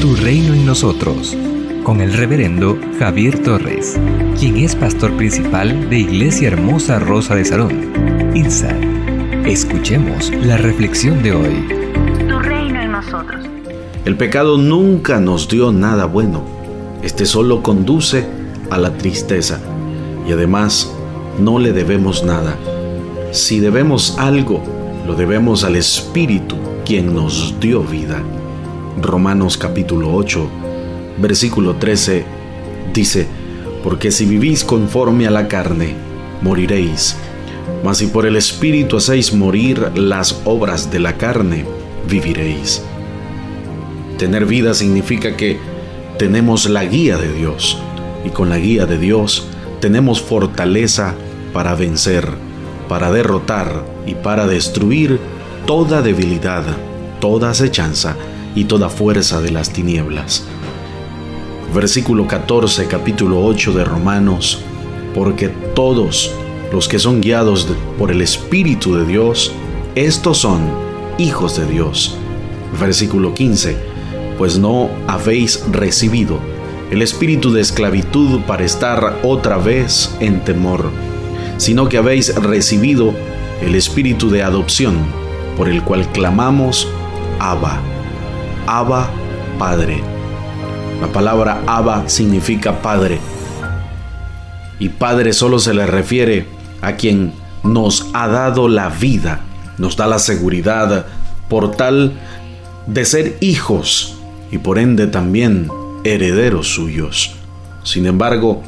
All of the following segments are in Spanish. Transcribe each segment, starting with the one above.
Tu reino en nosotros, con el reverendo Javier Torres, quien es pastor principal de Iglesia Hermosa Rosa de Salón. INSA. Escuchemos la reflexión de hoy. Tu reino en nosotros. El pecado nunca nos dio nada bueno. Este solo conduce a la tristeza y además no le debemos nada. Si debemos algo, lo debemos al Espíritu, quien nos dio vida. Romanos capítulo 8, versículo 13 dice, porque si vivís conforme a la carne, moriréis. Mas si por el Espíritu hacéis morir las obras de la carne, viviréis. Tener vida significa que tenemos la guía de Dios y con la guía de Dios tenemos fortaleza para vencer, para derrotar y para destruir toda debilidad, toda acechanza y toda fuerza de las tinieblas. Versículo 14, capítulo 8 de Romanos, porque todos los que son guiados por el Espíritu de Dios, estos son hijos de Dios. Versículo 15, pues no habéis recibido el espíritu de esclavitud para estar otra vez en temor, sino que habéis recibido el espíritu de adopción, por el cual clamamos, Abba, Abba Padre. La palabra Abba significa Padre. Y Padre solo se le refiere a quien nos ha dado la vida, nos da la seguridad por tal de ser hijos y por ende también herederos suyos. Sin embargo,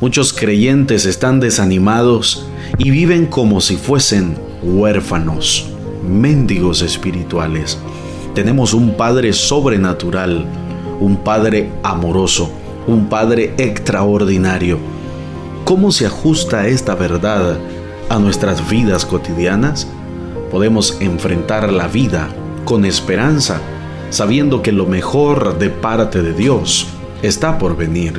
muchos creyentes están desanimados y viven como si fuesen huérfanos, mendigos espirituales. Tenemos un Padre sobrenatural, un Padre amoroso, un Padre extraordinario. ¿Cómo se ajusta esta verdad a nuestras vidas cotidianas? Podemos enfrentar la vida con esperanza, sabiendo que lo mejor de parte de Dios está por venir.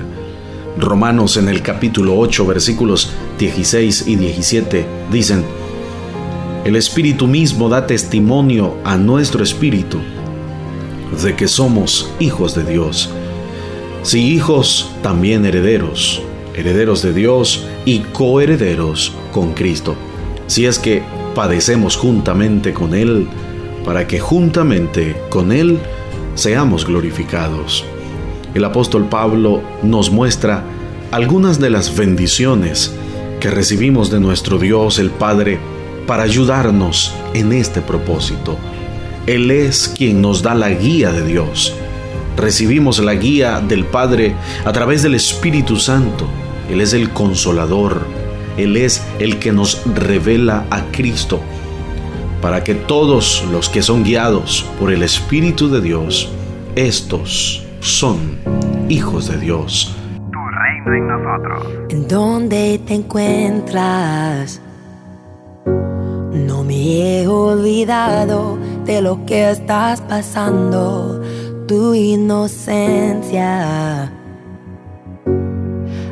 Romanos en el capítulo 8 versículos 16 y 17 dicen, El Espíritu mismo da testimonio a nuestro Espíritu de que somos hijos de Dios. Si hijos, también herederos, herederos de Dios y coherederos con Cristo. Si es que padecemos juntamente con Él, para que juntamente con Él seamos glorificados. El apóstol Pablo nos muestra algunas de las bendiciones que recibimos de nuestro Dios el Padre para ayudarnos en este propósito. Él es quien nos da la guía de Dios. Recibimos la guía del Padre a través del Espíritu Santo. Él es el consolador. Él es el que nos revela a Cristo para que todos los que son guiados por el Espíritu de Dios, estos son hijos de Dios. Tu reino en nosotros. ¿En dónde te encuentras? He olvidado de lo que estás pasando, tu inocencia.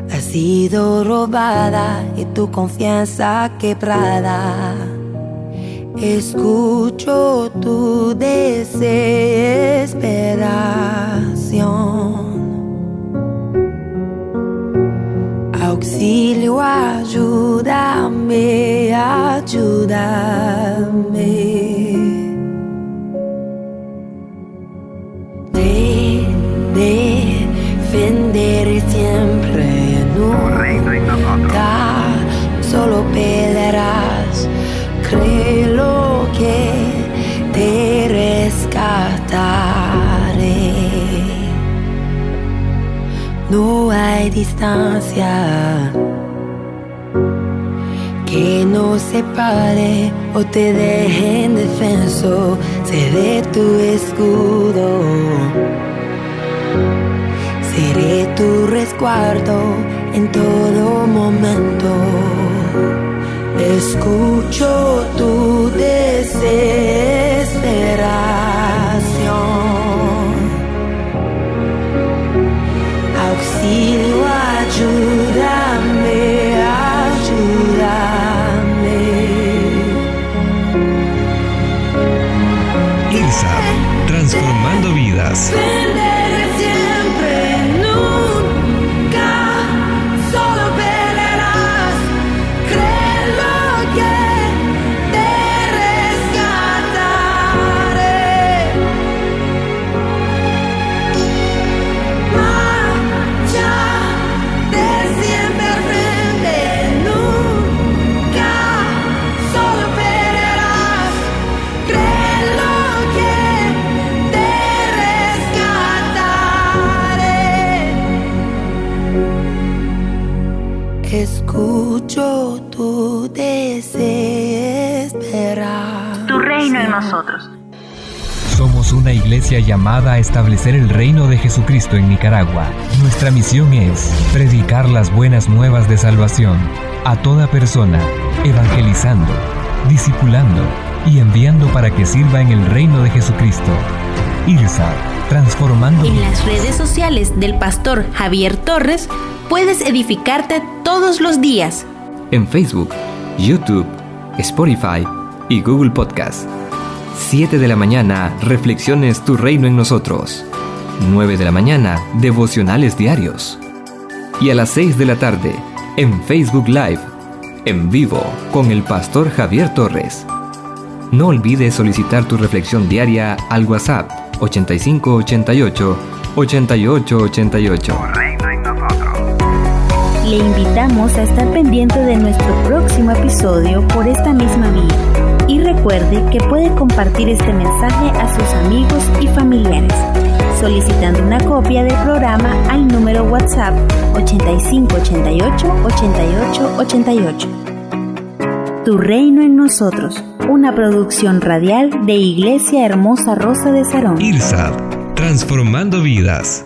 Ha sido robada y tu confianza quebrada Escucho tu desesperación. Hay distancia que nos separe o te deje en defenso. Seré tu escudo. Seré tu resguardo en todo momento. Escucho tu desesperación. Escucho tu desesperar. Tu reino en nosotros. Somos una iglesia llamada a establecer el reino de Jesucristo en Nicaragua. Nuestra misión es predicar las buenas nuevas de salvación a toda persona, evangelizando, discipulando y enviando para que sirva en el reino de Jesucristo. IRSA, transformando. En las redes sociales del pastor Javier Torres puedes edificarte todos los días. En Facebook, YouTube, Spotify y Google Podcast. 7 de la mañana, Reflexiones Tu Reino en Nosotros. 9 de la mañana, Devocionales Diarios. Y a las 6 de la tarde, en Facebook Live, en vivo, con el pastor Javier Torres. No olvides solicitar tu reflexión diaria al WhatsApp 8588 8888. Le invitamos a estar pendiente de nuestro próximo episodio por esta misma vía. Y recuerde que puede compartir este mensaje a sus amigos y familiares, solicitando una copia del programa al número WhatsApp 8588 8888. Tu reino en nosotros, una producción radial de Iglesia Hermosa Rosa de Sarón. IRSAD, transformando vidas.